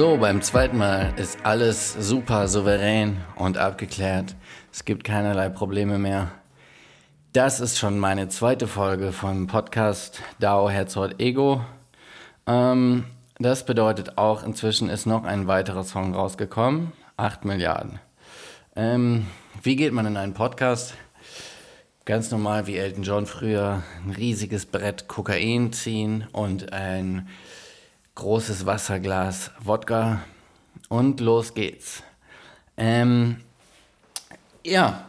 So, beim zweiten Mal ist alles super souverän und abgeklärt. Es gibt keinerlei Probleme mehr. Das ist schon meine zweite Folge vom Podcast DAO Herzort Ego. Ähm, das bedeutet auch, inzwischen ist noch ein weiterer Song rausgekommen. 8 Milliarden. Ähm, wie geht man in einen Podcast? Ganz normal wie Elton John früher. Ein riesiges Brett Kokain ziehen und ein großes Wasserglas Wodka. Und los geht's. Ähm, ja,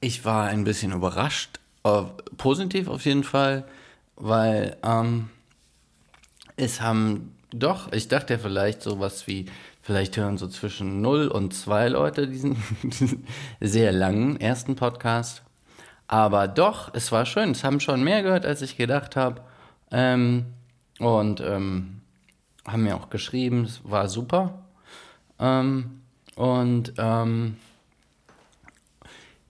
ich war ein bisschen überrascht, äh, positiv auf jeden Fall, weil ähm, es haben doch, ich dachte ja vielleicht sowas wie, vielleicht hören so zwischen 0 und 2 Leute diesen, diesen sehr langen ersten Podcast. Aber doch, es war schön. Es haben schon mehr gehört, als ich gedacht habe. Ähm, und ähm, haben mir auch geschrieben, es war super. Ähm, und ähm,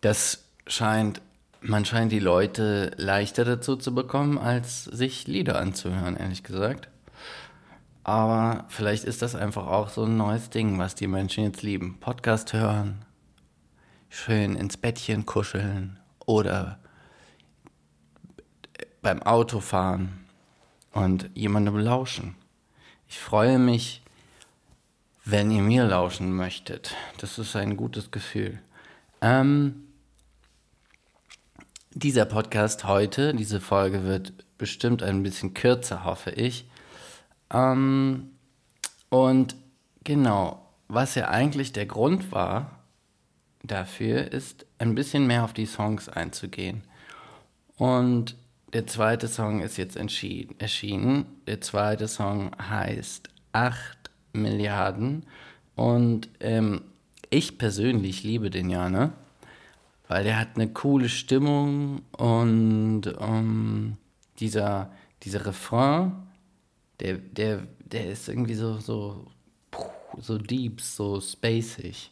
das scheint, man scheint die Leute leichter dazu zu bekommen, als sich Lieder anzuhören, ehrlich gesagt. Aber vielleicht ist das einfach auch so ein neues Ding, was die Menschen jetzt lieben. Podcast hören, schön ins Bettchen kuscheln oder beim Autofahren und jemandem lauschen. Ich freue mich, wenn ihr mir lauschen möchtet. Das ist ein gutes Gefühl. Ähm, dieser Podcast heute, diese Folge wird bestimmt ein bisschen kürzer, hoffe ich. Ähm, und genau, was ja eigentlich der Grund war dafür, ist ein bisschen mehr auf die Songs einzugehen. Und der zweite Song ist jetzt erschienen. Der zweite Song heißt 8 Milliarden. Und ähm, ich persönlich liebe den ja, ne? weil der hat eine coole Stimmung und ähm, dieser, dieser Refrain, der, der, der ist irgendwie so, so, so deep, so spacig.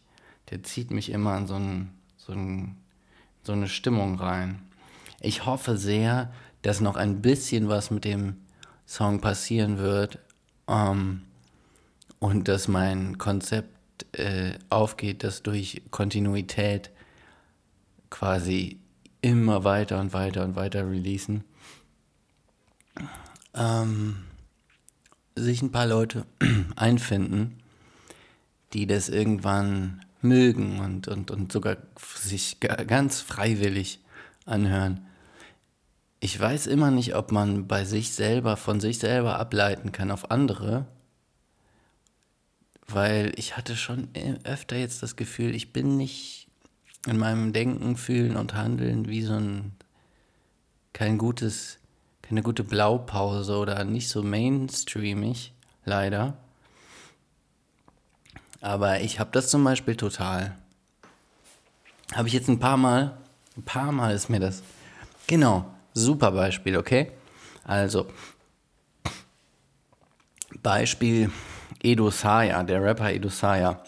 Der zieht mich immer in so, ein, so, ein, so eine Stimmung rein. Ich hoffe sehr, dass noch ein bisschen was mit dem Song passieren wird ähm, und dass mein Konzept äh, aufgeht, das durch Kontinuität quasi immer weiter und weiter und weiter releasen, ähm, sich ein paar Leute einfinden, die das irgendwann mögen und, und, und sogar sich ganz freiwillig anhören. Ich weiß immer nicht, ob man bei sich selber, von sich selber ableiten kann auf andere, weil ich hatte schon öfter jetzt das Gefühl, ich bin nicht in meinem Denken, Fühlen und Handeln wie so ein kein gutes, keine gute Blaupause oder nicht so mainstreamig, leider. Aber ich habe das zum Beispiel total. Habe ich jetzt ein paar Mal, ein paar Mal ist mir das. Genau, super Beispiel, okay? Also, Beispiel Edo Saya, der Rapper Edo Saya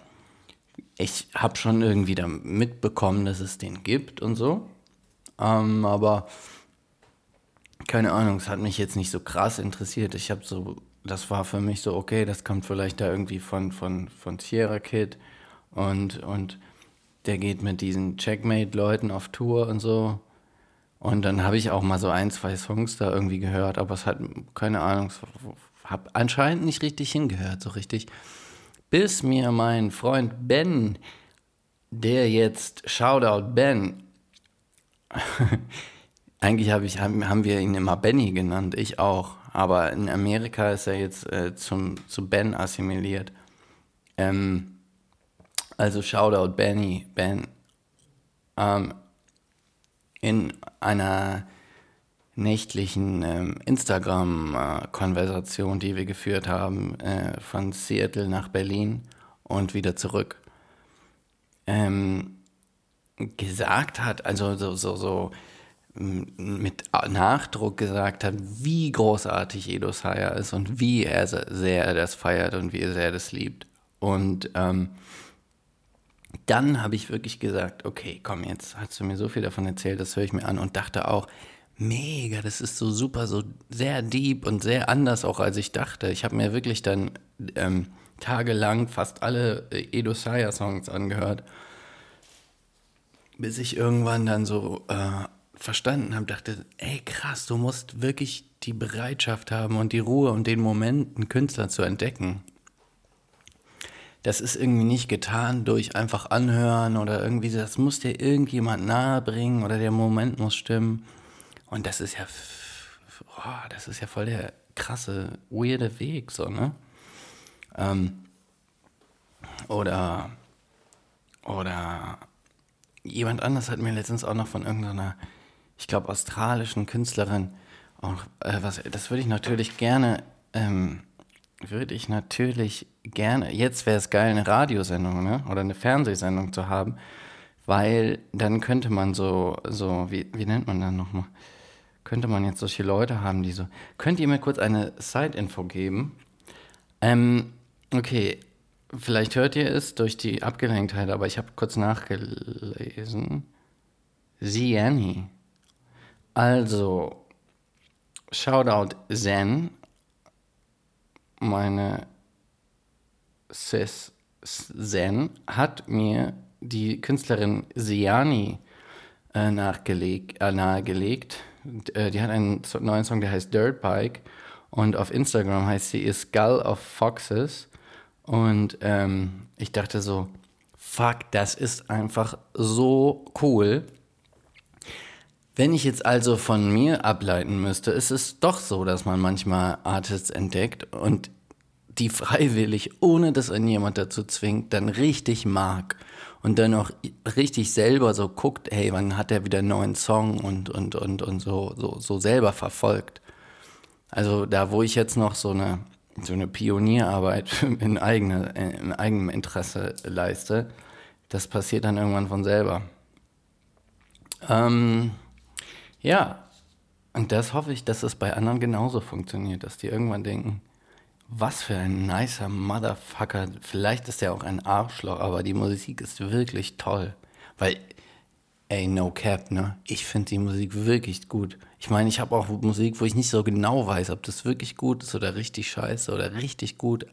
ich habe schon irgendwie da mitbekommen, dass es den gibt und so. Ähm, aber keine Ahnung, es hat mich jetzt nicht so krass interessiert. Ich habe so, das war für mich so, okay, das kommt vielleicht da irgendwie von, von, von Sierra Kid und, und der geht mit diesen Checkmate-Leuten auf Tour und so. Und dann habe ich auch mal so ein, zwei Songs da irgendwie gehört, aber es hat, keine Ahnung, habe anscheinend nicht richtig hingehört, so richtig bis mir mein Freund Ben, der jetzt Shoutout Ben, eigentlich hab ich, haben wir ihn immer Benny genannt, ich auch, aber in Amerika ist er jetzt äh, zum, zu Ben assimiliert. Ähm, also Shoutout Benny, Ben. Ähm, in einer nächtlichen ähm, Instagram-Konversation, die wir geführt haben, äh, von Seattle nach Berlin und wieder zurück, ähm, gesagt hat, also so, so, so mit Nachdruck gesagt hat, wie großartig Edo Saya ist und wie er sehr das feiert und wie sehr er das liebt. Und ähm, dann habe ich wirklich gesagt, okay, komm, jetzt hast du mir so viel davon erzählt, das höre ich mir an und dachte auch, Mega, das ist so super, so sehr deep und sehr anders auch als ich dachte. Ich habe mir wirklich dann ähm, tagelang fast alle äh, Edo Saya Songs angehört, bis ich irgendwann dann so äh, verstanden habe, dachte, ey krass, du musst wirklich die Bereitschaft haben und die Ruhe und den Moment, einen Künstler zu entdecken. Das ist irgendwie nicht getan durch einfach anhören oder irgendwie, das muss dir irgendjemand nahe bringen oder der Moment muss stimmen. Und das ist ja, oh, das ist ja voll der krasse, weirde Weg, so, ne? Ähm, oder, oder jemand anders hat mir letztens auch noch von irgendeiner, ich glaube, australischen Künstlerin, auch, äh, was, das würde ich natürlich gerne, ähm, würde ich natürlich gerne, jetzt wäre es geil, eine Radiosendung, ne? Oder eine Fernsehsendung zu haben, weil dann könnte man so, so, wie, wie nennt man das nochmal? Könnte man jetzt solche Leute haben, die so, könnt ihr mir kurz eine Side-Info geben? Ähm, okay, vielleicht hört ihr es durch die Abgelenktheit, aber ich habe kurz nachgelesen. Ziani. Also, Shoutout Zen, meine Sis Zen, hat mir die Künstlerin Ziani äh, äh, nahegelegt. Äh, die hat einen neuen Song, der heißt Dirt Bike. Und auf Instagram heißt sie Skull of Foxes. Und ähm, ich dachte so, fuck, das ist einfach so cool. Wenn ich jetzt also von mir ableiten müsste, ist es doch so, dass man manchmal Artists entdeckt und die freiwillig, ohne dass einen jemand dazu zwingt, dann richtig mag und dann auch richtig selber so guckt, hey, wann hat er wieder einen neuen Song und, und, und, und so, so, so selber verfolgt. Also da, wo ich jetzt noch so eine, so eine Pionierarbeit in, eigene, in eigenem Interesse leiste, das passiert dann irgendwann von selber. Ähm, ja, und das hoffe ich, dass es bei anderen genauso funktioniert, dass die irgendwann denken, was für ein nicer Motherfucker. Vielleicht ist er auch ein Arschloch, aber die Musik ist wirklich toll. Weil, ey, no cap, ne? Ich finde die Musik wirklich gut. Ich meine, ich habe auch Musik, wo ich nicht so genau weiß, ob das wirklich gut ist oder richtig scheiße oder richtig gut.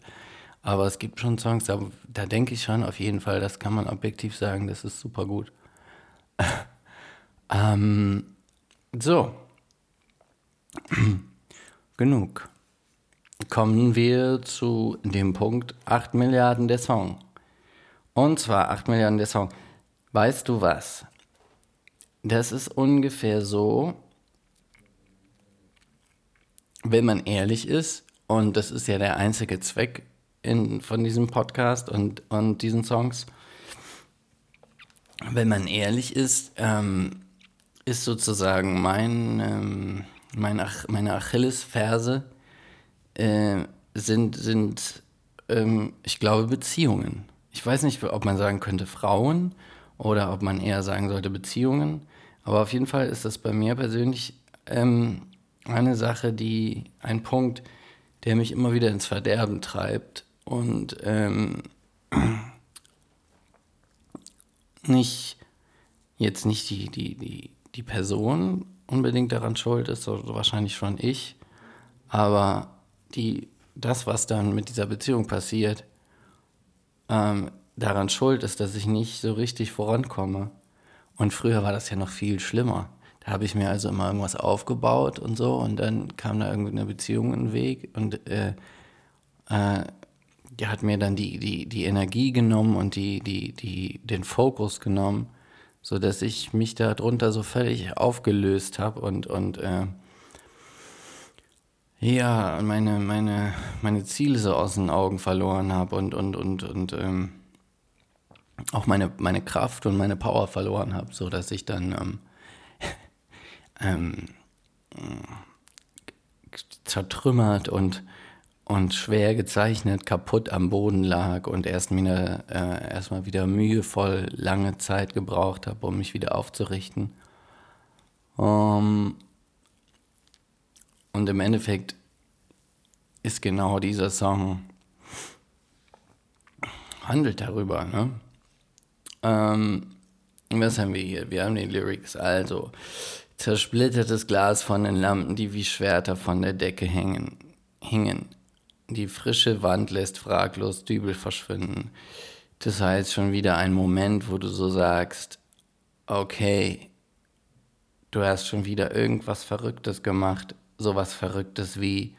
Aber es gibt schon Songs, da, da denke ich schon auf jeden Fall, das kann man objektiv sagen, das ist super gut. ähm, so. Genug. Kommen wir zu dem Punkt 8 Milliarden der Song. Und zwar 8 Milliarden der Song. Weißt du was? Das ist ungefähr so, wenn man ehrlich ist, und das ist ja der einzige Zweck in, von diesem Podcast und, und diesen Songs, wenn man ehrlich ist, ähm, ist sozusagen mein, ähm, mein Ach meine Achillesferse äh, sind, sind ähm, ich glaube, Beziehungen. Ich weiß nicht, ob man sagen könnte Frauen oder ob man eher sagen sollte Beziehungen. Aber auf jeden Fall ist das bei mir persönlich ähm, eine Sache, die, ein Punkt, der mich immer wieder ins Verderben treibt und ähm, nicht, jetzt nicht die, die, die, die Person unbedingt daran schuld ist, so wahrscheinlich schon ich, aber die, das, was dann mit dieser Beziehung passiert, ähm, daran schuld ist, dass ich nicht so richtig vorankomme. Und früher war das ja noch viel schlimmer. Da habe ich mir also immer irgendwas aufgebaut und so und dann kam da irgendeine Beziehung in den Weg und äh, äh, die hat mir dann die, die, die Energie genommen und die, die, die, den Fokus genommen so dass ich mich darunter so völlig aufgelöst habe und, und äh, ja, meine, meine, meine Ziele so aus den Augen verloren habe und, und, und, und ähm, auch meine, meine Kraft und meine Power verloren habe, so dass ich dann ähm, ähm, zertrümmert und und schwer gezeichnet, kaputt am Boden lag und erst mir äh, erstmal wieder mühevoll lange Zeit gebraucht habe, um mich wieder aufzurichten. Um, und im Endeffekt ist genau dieser Song handelt darüber. Ne? Ähm, was haben wir hier? Wir haben die Lyrics. Also, zersplittertes Glas von den Lampen, die wie Schwerter von der Decke hängen, hingen die frische Wand lässt fraglos Dübel verschwinden. Das heißt schon wieder ein Moment, wo du so sagst, okay, du hast schon wieder irgendwas Verrücktes gemacht, sowas Verrücktes wie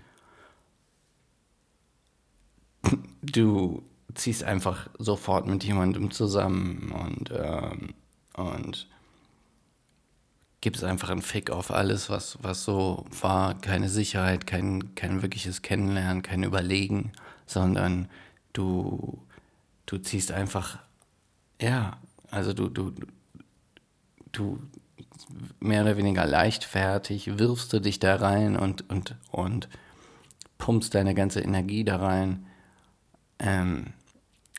du ziehst einfach sofort mit jemandem zusammen und, ähm, und gibst einfach einen Fick auf alles, was, was so war. Keine Sicherheit, kein, kein wirkliches Kennenlernen, kein Überlegen, sondern du, du ziehst einfach, ja, also du, du, du mehr oder weniger leichtfertig wirfst du dich da rein und, und, und pumpst deine ganze Energie da rein. Ähm,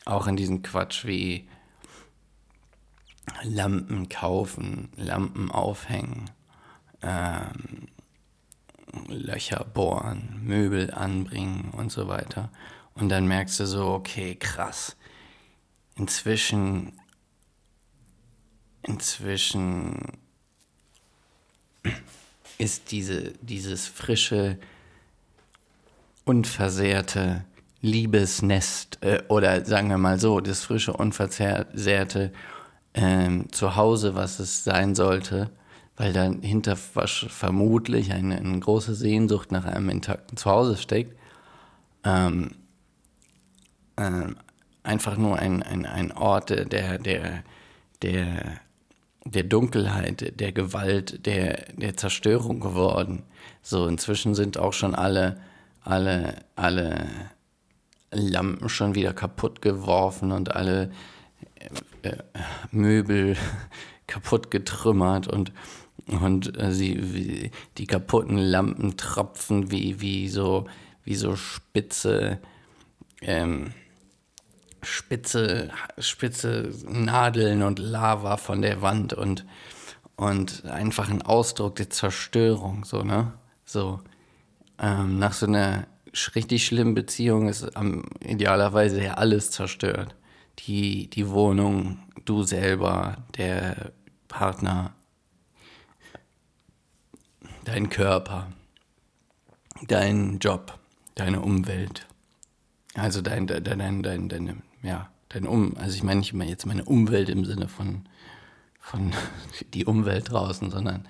auch in diesen Quatsch wie Lampen kaufen, Lampen aufhängen, ähm, Löcher bohren, Möbel anbringen und so weiter. Und dann merkst du so, okay, krass. Inzwischen, inzwischen ist diese, dieses frische, unversehrte Liebesnest äh, oder sagen wir mal so, das frische, unversehrte ähm, Zuhause, was es sein sollte, weil dahinter vermutlich eine, eine, große Sehnsucht nach einem intakten Zuhause steckt. Ähm, ähm, einfach nur ein, ein, ein Ort der, der, der, der Dunkelheit, der Gewalt, der, der Zerstörung geworden. So, inzwischen sind auch schon alle, alle, alle Lampen schon wieder kaputt geworfen und alle äh, Möbel kaputt getrümmert und, und äh, sie, die kaputten Lampen tropfen wie, wie, so, wie so spitze, ähm, spitze, spitze Nadeln und Lava von der Wand und, und einfach ein Ausdruck der Zerstörung, so, ne? So, ähm, nach so einer richtig schlimmen Beziehung ist am idealerweise ja alles zerstört die, die Wohnung, du selber, der Partner, dein Körper, dein Job, deine Umwelt. Also dein, dein, dein, dein, deine, ja, dein Um, also ich meine nicht immer jetzt meine Umwelt im Sinne von, von die Umwelt draußen, sondern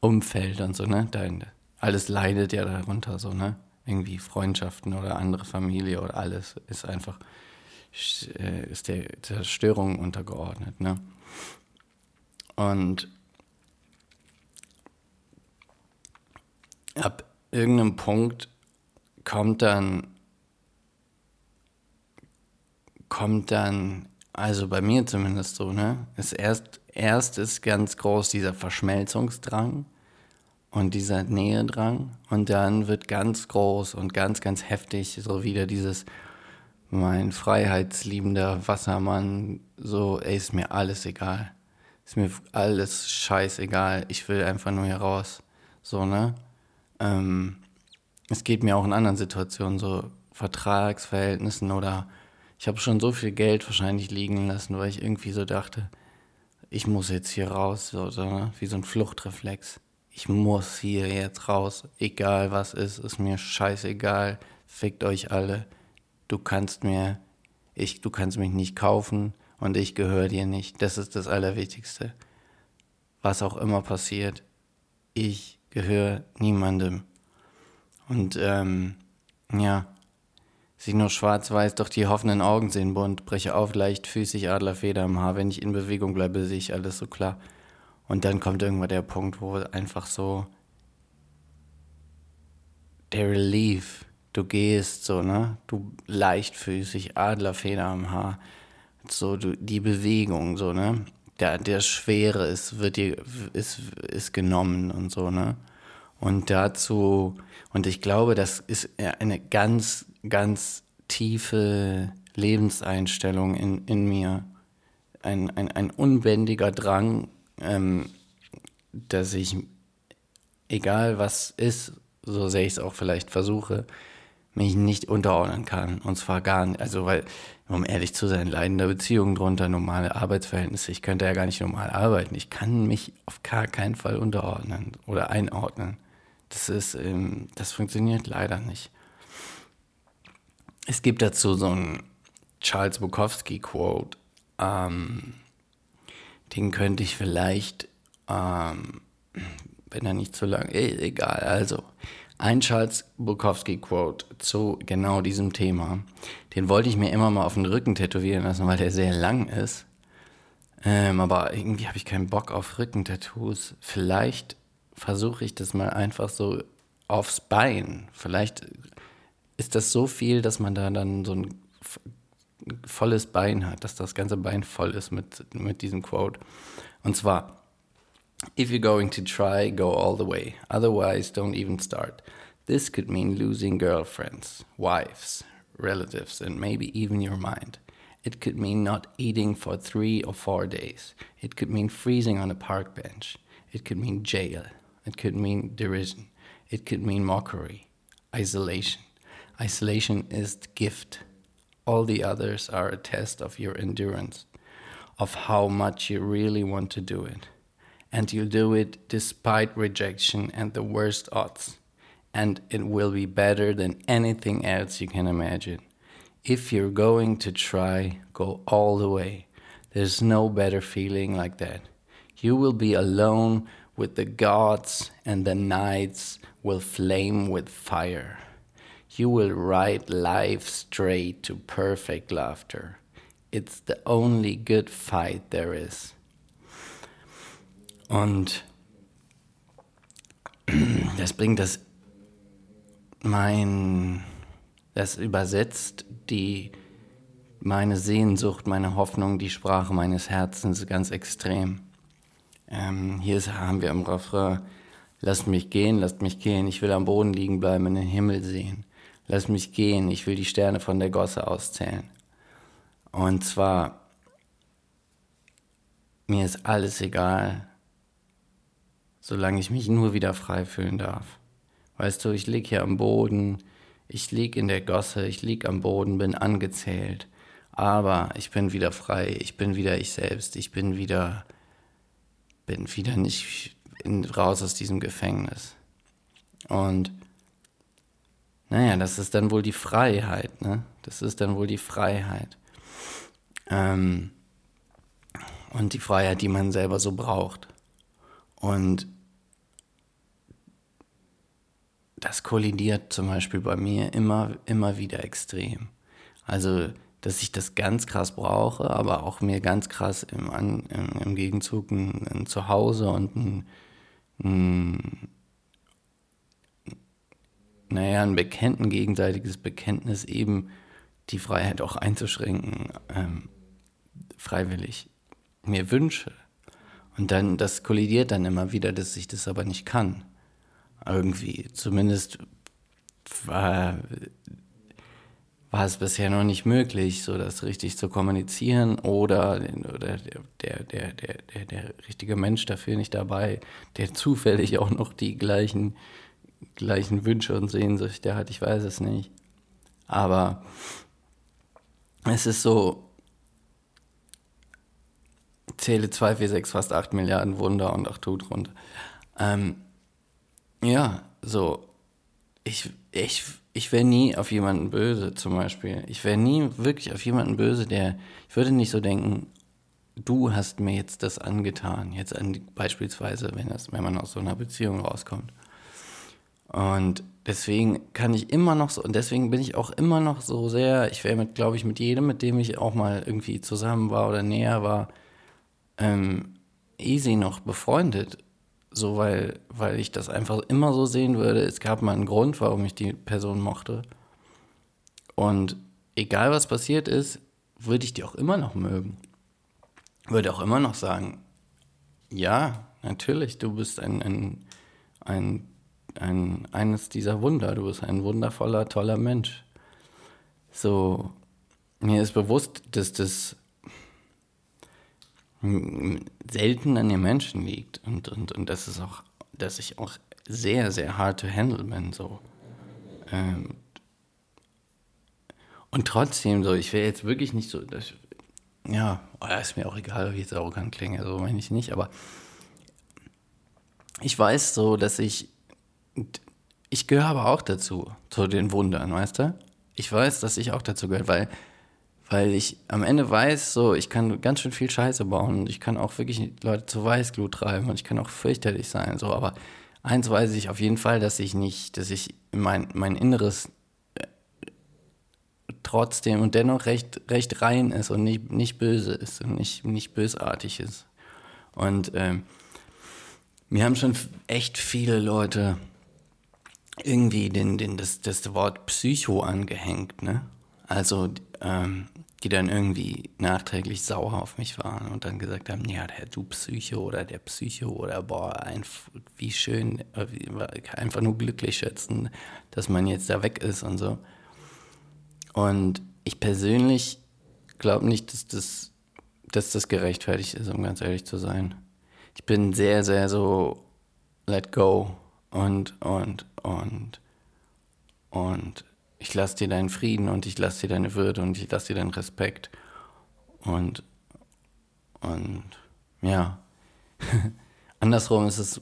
Umfeld und so, ne? Dein, alles leidet ja darunter, so, ne? Irgendwie Freundschaften oder andere Familie oder alles ist einfach ist der Zerstörung untergeordnet. Ne? Und ab irgendeinem Punkt kommt dann, kommt dann, also bei mir zumindest so, ne, ist erst, erst ist ganz groß dieser Verschmelzungsdrang und dieser Nähedrang und dann wird ganz groß und ganz, ganz heftig so wieder dieses, mein freiheitsliebender Wassermann, so, ey, ist mir alles egal. Ist mir alles scheißegal. Ich will einfach nur hier raus. So, ne? Ähm, es geht mir auch in anderen Situationen, so Vertragsverhältnissen oder ich habe schon so viel Geld wahrscheinlich liegen lassen, weil ich irgendwie so dachte, ich muss jetzt hier raus, so, so ne? wie so ein Fluchtreflex. Ich muss hier jetzt raus, egal was ist, ist mir scheißegal, fickt euch alle du kannst mir, ich, du kannst mich nicht kaufen und ich gehöre dir nicht. Das ist das Allerwichtigste. Was auch immer passiert, ich gehöre niemandem. Und ähm, ja, sieh nur schwarz-weiß, doch die hoffenden Augen sehen bunt, breche auf, leichtfüßig, Adlerfeder im Haar. Wenn ich in Bewegung bleibe, sehe ich alles so klar. Und dann kommt irgendwann der Punkt, wo einfach so der Relief du gehst, so, ne? Du leichtfüßig, Adlerfeder am Haar, so du, die Bewegung, so, ne? Der, der Schwere ist, wird dir, ist, ist genommen und so, ne? Und dazu, und ich glaube, das ist eine ganz, ganz tiefe Lebenseinstellung in, in mir. Ein, ein, ein unbändiger Drang, ähm, dass ich, egal was ist, so sehr ich es auch vielleicht versuche, mich nicht unterordnen kann. Und zwar gar nicht, also weil, um ehrlich zu sein, leidende Beziehungen drunter, normale Arbeitsverhältnisse. Ich könnte ja gar nicht normal arbeiten. Ich kann mich auf gar keinen Fall unterordnen oder einordnen. Das ist, ähm, das funktioniert leider nicht. es gibt dazu so ein Charles Bukowski-Quote. Ähm, den könnte ich vielleicht, ähm, wenn er nicht zu lang, ist, egal. Also, ein Charles Bukowski-Quote zu genau diesem Thema. Den wollte ich mir immer mal auf den Rücken tätowieren lassen, weil der sehr lang ist. Ähm, aber irgendwie habe ich keinen Bock auf Rückentattoos. Vielleicht versuche ich das mal einfach so aufs Bein. Vielleicht ist das so viel, dass man da dann so ein volles Bein hat, dass das ganze Bein voll ist mit, mit diesem Quote. Und zwar, if you're going to try, go all the way. Otherwise, don't even start. This could mean losing girlfriends, wives, relatives, and maybe even your mind. It could mean not eating for three or four days. It could mean freezing on a park bench. It could mean jail. It could mean derision. It could mean mockery, isolation. Isolation is the gift all the others are a test of your endurance, of how much you really want to do it. And you'll do it despite rejection and the worst odds. And it will be better than anything else you can imagine. If you're going to try, go all the way. There's no better feeling like that. You will be alone with the gods, and the nights will flame with fire. You will ride life straight to perfect laughter. It's the only good fight there is. Und das bringt das mein das übersetzt die meine Sehnsucht, meine Hoffnung, die Sprache meines Herzens ganz extrem. Ähm, hier ist, haben wir im Refrain, lasst mich gehen, lasst mich gehen, ich will am Boden liegen bleiben, in den Himmel sehen. Lass mich gehen, ich will die Sterne von der Gosse auszählen. Und zwar, mir ist alles egal, solange ich mich nur wieder frei fühlen darf. Weißt du, ich lieg hier am Boden, ich lieg in der Gosse, ich lieg am Boden, bin angezählt, aber ich bin wieder frei, ich bin wieder ich selbst, ich bin wieder, bin wieder nicht in, raus aus diesem Gefängnis. Und naja, das ist dann wohl die Freiheit, ne? Das ist dann wohl die Freiheit. Ähm, und die Freiheit, die man selber so braucht. Und das kollidiert zum Beispiel bei mir immer, immer wieder extrem. Also, dass ich das ganz krass brauche, aber auch mir ganz krass im, im, im Gegenzug ein, ein Zuhause und ein, ein naja, ein Bekenntnis, gegenseitiges Bekenntnis eben die Freiheit auch einzuschränken, ähm, freiwillig mir wünsche. Und dann, das kollidiert dann immer wieder, dass ich das aber nicht kann. Irgendwie. Zumindest war, war es bisher noch nicht möglich, so das richtig zu kommunizieren oder, oder der, der, der, der, der richtige Mensch dafür nicht dabei, der zufällig auch noch die gleichen gleichen Wünsche und Sehnsüchte hat, ich weiß es nicht. Aber es ist so, zähle 2, 4, 6, fast 8 Milliarden Wunder und auch tut runter. Ähm, ja, so, ich, ich, ich wäre nie auf jemanden böse zum Beispiel. Ich wäre nie wirklich auf jemanden böse, der, ich würde nicht so denken, du hast mir jetzt das angetan, jetzt an, beispielsweise, wenn, das, wenn man aus so einer Beziehung rauskommt. Und deswegen kann ich immer noch so, und deswegen bin ich auch immer noch so sehr, ich wäre mit, glaube ich, mit jedem, mit dem ich auch mal irgendwie zusammen war oder näher war, ähm, easy noch befreundet. So, weil, weil ich das einfach immer so sehen würde. Es gab mal einen Grund, warum ich die Person mochte. Und egal was passiert ist, würde ich die auch immer noch mögen. Würde auch immer noch sagen, ja, natürlich, du bist ein, ein, ein ein, eines dieser Wunder. Du bist ein wundervoller, toller Mensch. So, mir ist bewusst, dass das selten an den Menschen liegt und, und, und das ist auch, dass ich auch sehr, sehr hard to handle bin. So. Ähm, und trotzdem, so, ich wäre jetzt wirklich nicht so, das, ja, oh, ist mir auch egal, ich jetzt arrogant klinge, so meine ich nicht, aber ich weiß so, dass ich ich gehöre aber auch dazu, zu den Wundern, weißt du? Ich weiß, dass ich auch dazu gehört, weil, weil ich am Ende weiß, so, ich kann ganz schön viel Scheiße bauen und ich kann auch wirklich Leute zu Weißglut treiben und ich kann auch fürchterlich sein, so, aber eins weiß ich auf jeden Fall, dass ich nicht, dass ich mein, mein Inneres äh, trotzdem und dennoch recht, recht rein ist und nicht, nicht böse ist und nicht, nicht bösartig ist. Und ähm, mir haben schon echt viele Leute irgendwie den, den, das, das Wort Psycho angehängt, ne? Also, ähm, die dann irgendwie nachträglich sauer auf mich waren und dann gesagt haben, ja, der du Psycho oder der Psycho oder boah, ein, wie schön, äh, einfach nur glücklich schätzen, dass man jetzt da weg ist und so. Und ich persönlich glaube nicht, dass das, dass das gerechtfertigt ist, um ganz ehrlich zu sein. Ich bin sehr, sehr so let go und, und, und, und ich lasse dir deinen Frieden und ich lasse dir deine Würde und ich lasse dir deinen Respekt. Und, und ja, andersrum ist es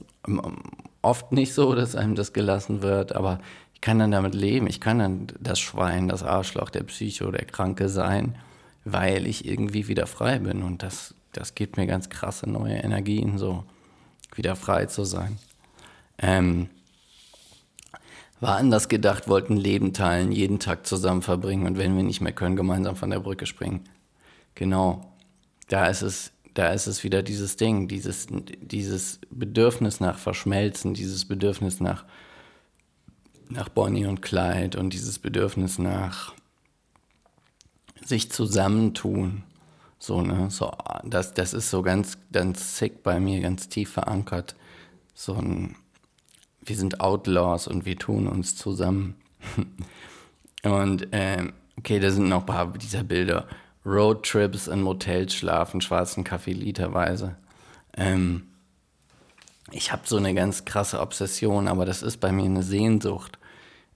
oft nicht so, dass einem das gelassen wird, aber ich kann dann damit leben. Ich kann dann das Schwein, das Arschloch, der Psycho, der Kranke sein, weil ich irgendwie wieder frei bin. Und das, das gibt mir ganz krasse neue Energien, so wieder frei zu sein. Ähm, war anders gedacht, wollten Leben teilen, jeden Tag zusammen verbringen und wenn wir nicht mehr können, gemeinsam von der Brücke springen. Genau. Da ist es, da ist es wieder dieses Ding, dieses, dieses Bedürfnis nach Verschmelzen, dieses Bedürfnis nach, nach Bonnie und Clyde und dieses Bedürfnis nach sich zusammentun. So, ne, so, das, das ist so ganz, ganz sick bei mir, ganz tief verankert. So ein, wir sind Outlaws und wir tun uns zusammen. und ähm, okay, da sind noch ein paar dieser Bilder. Roadtrips in Motels schlafen, schwarzen Kaffee literweise. Ähm, ich habe so eine ganz krasse Obsession, aber das ist bei mir eine Sehnsucht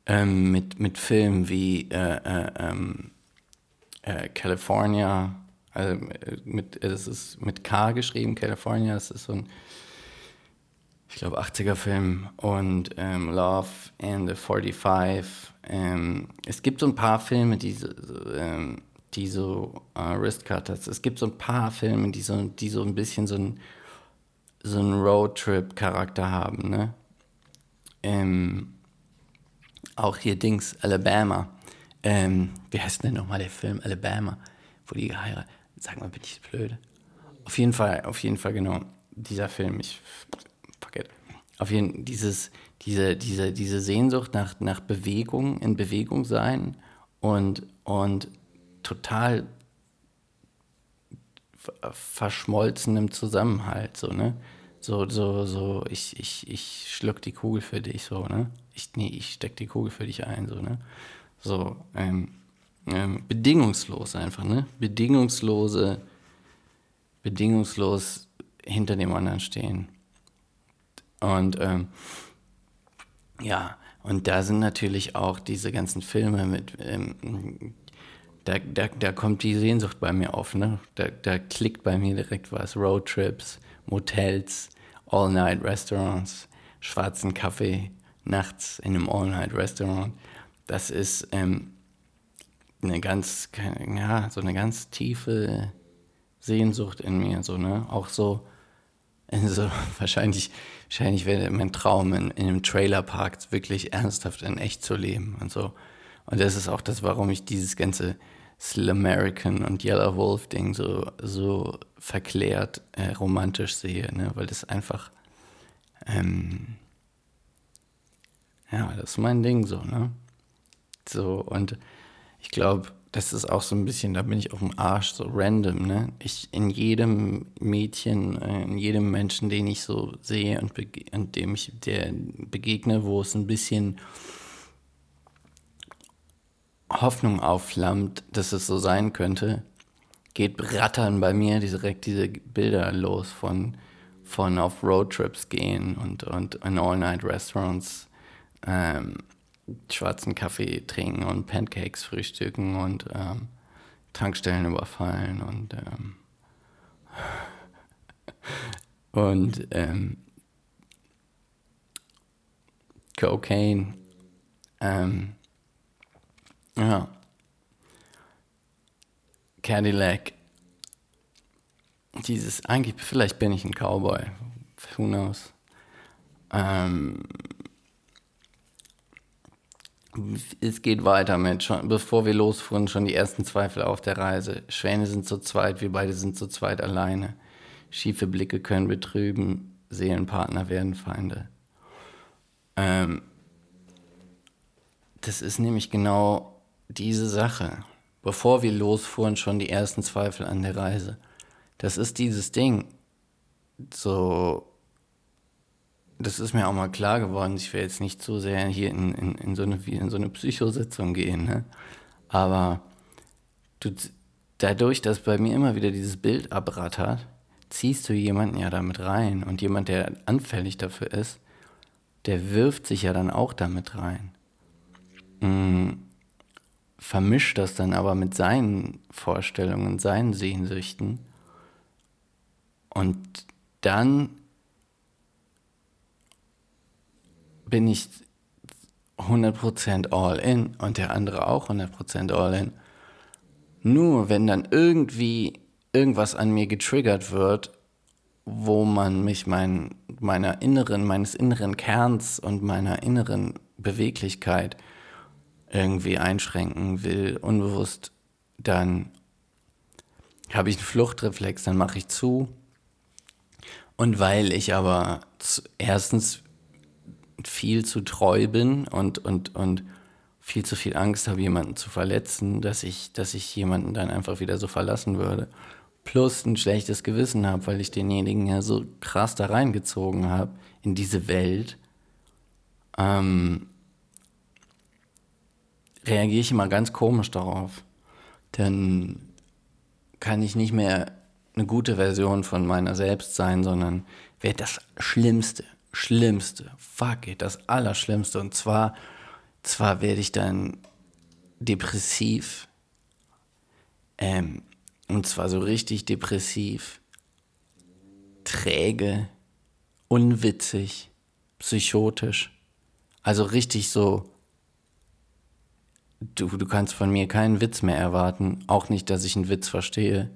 ähm, mit, mit Filmen wie äh, äh, ähm, äh, California, also äh, mit, es ist mit K geschrieben, California, es ist so ein ich glaube, 80er-Film und ähm, Love and the 45. Ähm, es gibt so ein paar Filme, die so, ähm, die so uh, Wristcutters, es gibt so ein paar Filme, die so, die so ein bisschen so ein, so ein Roadtrip-Charakter haben, ne? Ähm, auch hier Dings, Alabama. Ähm, wie heißt denn nochmal der Film Alabama, wo die geheiratet Sag mal, bin ich blöd? Auf jeden Fall, auf jeden Fall, genau. Dieser Film, ich fuck Auf jeden Fall dieses, diese, diese, diese Sehnsucht nach, nach Bewegung, in Bewegung sein und, und total verschmolzenem Zusammenhalt, so, ne? So, so, so, ich, ich, ich schluck die Kugel für dich, so, ne? Ich, nee, ich steck die Kugel für dich ein, so, ne? So, ähm, ähm, bedingungslos einfach, ne? Bedingungslose, bedingungslos hinter dem anderen stehen. Und ähm, ja, und da sind natürlich auch diese ganzen Filme mit, ähm, da, da, da kommt die Sehnsucht bei mir auf, ne? Da, da klickt bei mir direkt was. Roadtrips, Motels, All-Night-Restaurants, schwarzen Kaffee, nachts in einem All-Night-Restaurant. Das ist ähm, eine ganz, ja, so eine ganz tiefe Sehnsucht in mir, so, ne? Auch so, so wahrscheinlich wahrscheinlich wäre mein Traum, in, in einem Trailerpark wirklich ernsthaft in echt zu leben und so. Und das ist auch das, warum ich dieses ganze Sl American und Yellow Wolf Ding so, so verklärt äh, romantisch sehe, ne? weil das einfach, ähm, ja, das ist mein Ding so, ne? So, und ich glaube, das ist auch so ein bisschen, da bin ich auf dem Arsch, so random, ne? Ich in jedem Mädchen, äh, in jedem Menschen, den ich so sehe und, und dem ich der begegne, wo es ein bisschen Hoffnung aufflammt, dass es so sein könnte, geht rattern bei mir direkt diese Bilder los von, von auf Roadtrips gehen und, und in All-Night-Restaurants. Ähm, schwarzen Kaffee trinken und Pancakes frühstücken und ähm, Tankstellen überfallen und ähm, und ähm, Cocaine, ähm, Ja. Cadillac. Dieses, eigentlich, vielleicht bin ich ein Cowboy. Who knows? Ähm, es geht weiter mit, schon, bevor wir losfuhren, schon die ersten Zweifel auf der Reise. Schwäne sind zu zweit, wir beide sind zu zweit alleine. Schiefe Blicke können betrüben, Seelenpartner werden Feinde. Ähm, das ist nämlich genau diese Sache. Bevor wir losfuhren, schon die ersten Zweifel an der Reise. Das ist dieses Ding. So, das ist mir auch mal klar geworden. Ich will jetzt nicht zu sehr hier in, in, in, so, eine, in so eine Psychositzung gehen, ne? aber du, dadurch, dass bei mir immer wieder dieses Bild abrattert, ziehst du jemanden ja damit rein. Und jemand, der anfällig dafür ist, der wirft sich ja dann auch damit rein. Mhm. Vermischt das dann aber mit seinen Vorstellungen, seinen Sehnsüchten. Und dann bin ich 100% all in und der andere auch 100% all in. Nur wenn dann irgendwie irgendwas an mir getriggert wird, wo man mich mein, meiner inneren, meines inneren Kerns und meiner inneren Beweglichkeit irgendwie einschränken will, unbewusst, dann habe ich einen Fluchtreflex, dann mache ich zu. Und weil ich aber erstens viel zu treu bin und, und, und viel zu viel Angst habe, jemanden zu verletzen, dass ich, dass ich jemanden dann einfach wieder so verlassen würde. Plus ein schlechtes Gewissen habe, weil ich denjenigen ja so krass da reingezogen habe in diese Welt. Ähm, reagiere ich immer ganz komisch darauf. Dann kann ich nicht mehr eine gute Version von meiner selbst sein, sondern werde das Schlimmste, Schlimmste, fuck it, das Allerschlimmste. Und zwar, zwar werde ich dann depressiv, ähm, und zwar so richtig depressiv, träge, unwitzig, psychotisch. Also richtig so, du, du kannst von mir keinen Witz mehr erwarten, auch nicht, dass ich einen Witz verstehe.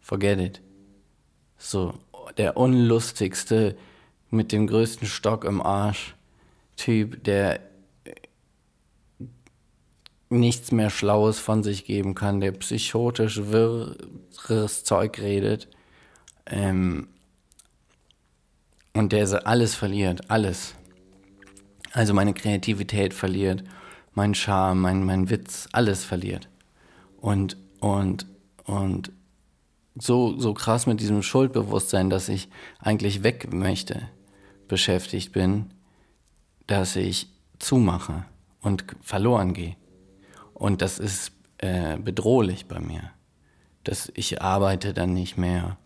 Forget it. So, der unlustigste, mit dem größten Stock im Arsch Typ, der nichts mehr Schlaues von sich geben kann, der psychotisch wirres Zeug redet ähm, und der alles verliert, alles. Also meine Kreativität verliert, mein Charme, mein, mein Witz, alles verliert. Und, und, und so, so krass mit diesem Schuldbewusstsein, dass ich eigentlich weg möchte beschäftigt bin, dass ich zumache und verloren gehe. Und das ist äh, bedrohlich bei mir. Dass ich arbeite dann nicht mehr.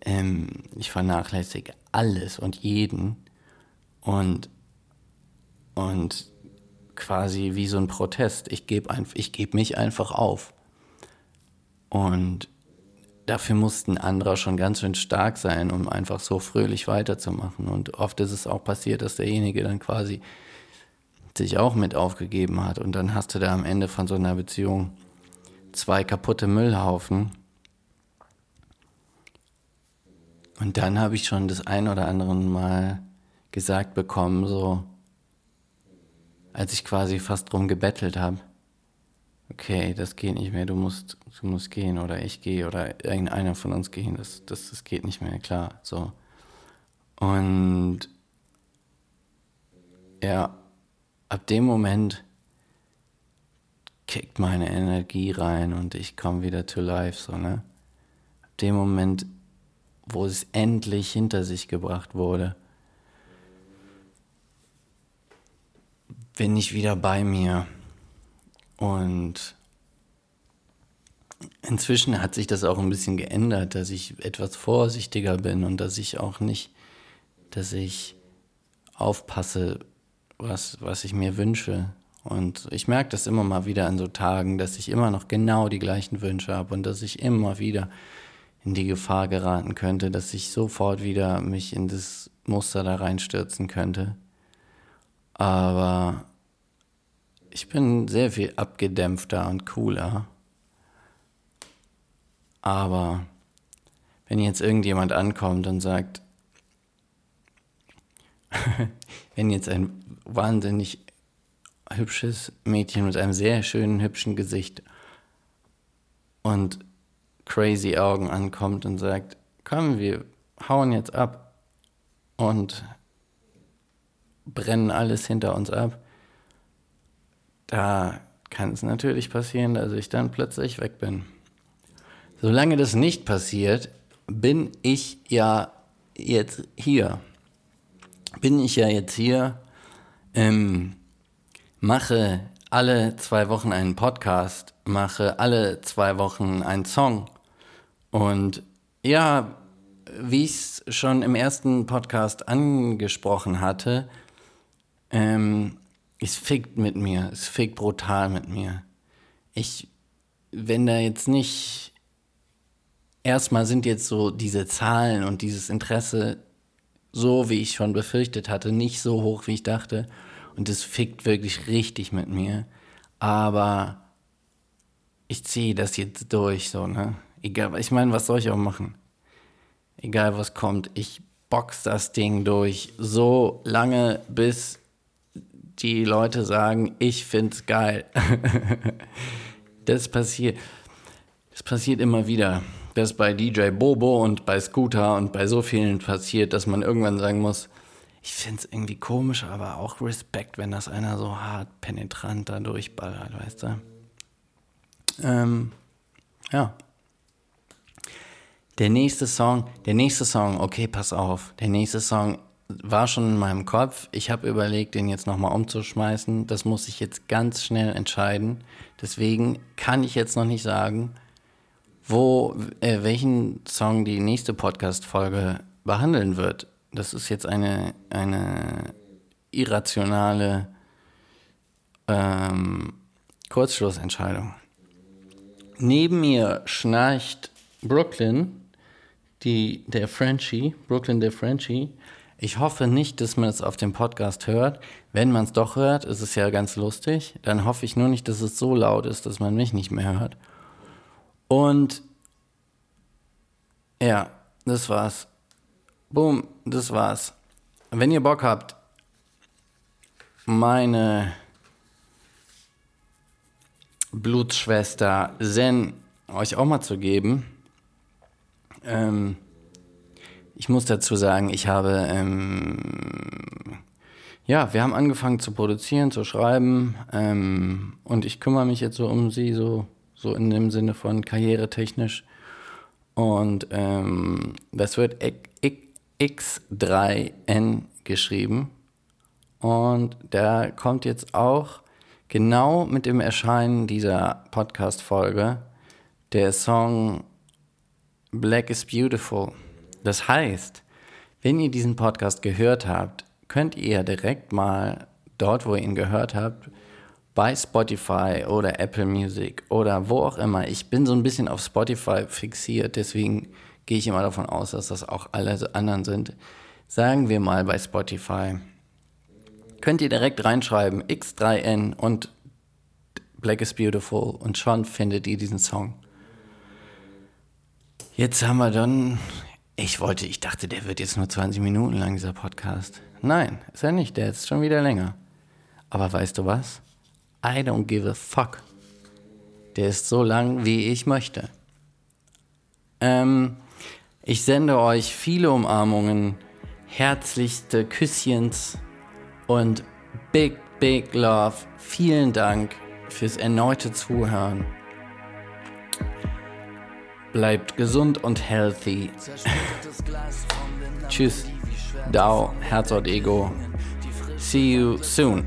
Ähm, ich vernachlässige alles und jeden. Und, und quasi wie so ein Protest. Ich gebe geb mich einfach auf. Und dafür musste ein anderer schon ganz schön stark sein, um einfach so fröhlich weiterzumachen. Und oft ist es auch passiert, dass derjenige dann quasi sich auch mit aufgegeben hat. Und dann hast du da am Ende von so einer Beziehung zwei kaputte Müllhaufen. Und dann habe ich schon das ein oder andere Mal gesagt bekommen, so als ich quasi fast drum gebettelt habe okay, das geht nicht mehr, du musst, du musst gehen oder ich gehe oder irgendeiner von uns gehen, das, das, das geht nicht mehr, klar, so. Und ja, ab dem Moment kickt meine Energie rein und ich komme wieder to life, so, ne? Ab dem Moment, wo es endlich hinter sich gebracht wurde, bin ich wieder bei mir und inzwischen hat sich das auch ein bisschen geändert, dass ich etwas vorsichtiger bin und dass ich auch nicht, dass ich aufpasse, was, was ich mir wünsche. Und ich merke das immer mal wieder an so Tagen, dass ich immer noch genau die gleichen Wünsche habe und dass ich immer wieder in die Gefahr geraten könnte, dass ich sofort wieder mich in das Muster da reinstürzen könnte. Aber ich bin sehr viel abgedämpfter und cooler. Aber wenn jetzt irgendjemand ankommt und sagt, wenn jetzt ein wahnsinnig hübsches Mädchen mit einem sehr schönen, hübschen Gesicht und crazy Augen ankommt und sagt, komm, wir hauen jetzt ab und brennen alles hinter uns ab, da kann es natürlich passieren, dass ich dann plötzlich weg bin. Solange das nicht passiert, bin ich ja jetzt hier. Bin ich ja jetzt hier, ähm, mache alle zwei Wochen einen Podcast, mache alle zwei Wochen einen Song. Und ja, wie ich es schon im ersten Podcast angesprochen hatte, ähm, es fickt mit mir, es fickt brutal mit mir. Ich, wenn da jetzt nicht, erstmal sind jetzt so diese Zahlen und dieses Interesse so, wie ich schon befürchtet hatte, nicht so hoch, wie ich dachte. Und es fickt wirklich richtig mit mir. Aber ich ziehe das jetzt durch, so, ne? Egal, ich meine, was soll ich auch machen? Egal was kommt, ich box das Ding durch so lange, bis die Leute sagen, ich find's geil. das passiert. Das passiert immer wieder. Das bei DJ Bobo und bei Scooter und bei so vielen passiert, dass man irgendwann sagen muss, ich find's irgendwie komisch, aber auch Respekt, wenn das einer so hart penetrant da durchballert, weißt du? Ähm, ja. Der nächste Song, der nächste Song, okay, pass auf. Der nächste Song war schon in meinem Kopf. Ich habe überlegt, den jetzt nochmal umzuschmeißen. Das muss ich jetzt ganz schnell entscheiden. Deswegen kann ich jetzt noch nicht sagen, wo, äh, welchen Song die nächste Podcast-Folge behandeln wird. Das ist jetzt eine, eine irrationale ähm, Kurzschlussentscheidung. Neben mir schnarcht Brooklyn, die, der Frenchie, Brooklyn der Frenchie, ich hoffe nicht, dass man es auf dem Podcast hört. Wenn man es doch hört, ist es ja ganz lustig. Dann hoffe ich nur nicht, dass es so laut ist, dass man mich nicht mehr hört. Und ja, das war's. Boom, das war's. Wenn ihr Bock habt, meine Blutsschwester Zen euch auch mal zu geben, ähm, ich muss dazu sagen, ich habe, ähm, ja, wir haben angefangen zu produzieren, zu schreiben ähm, und ich kümmere mich jetzt so um sie, so, so in dem Sinne von karrieretechnisch. Und ähm, das wird X3N geschrieben. Und da kommt jetzt auch genau mit dem Erscheinen dieser Podcast-Folge der Song Black is Beautiful. Das heißt, wenn ihr diesen Podcast gehört habt, könnt ihr direkt mal dort, wo ihr ihn gehört habt, bei Spotify oder Apple Music oder wo auch immer. Ich bin so ein bisschen auf Spotify fixiert, deswegen gehe ich immer davon aus, dass das auch alle anderen sind. Sagen wir mal bei Spotify. Könnt ihr direkt reinschreiben X3N und Black is Beautiful und schon findet ihr diesen Song. Jetzt haben wir dann ich wollte, ich dachte, der wird jetzt nur 20 Minuten lang, dieser Podcast. Nein, ist er nicht, der ist schon wieder länger. Aber weißt du was? I don't give a fuck. Der ist so lang, wie ich möchte. Ähm, ich sende euch viele Umarmungen, herzlichste Küsschens und big, big love. Vielen Dank fürs erneute Zuhören. Bleibt gesund und healthy. Tschüss. Dao, Herz und Ego. See you soon.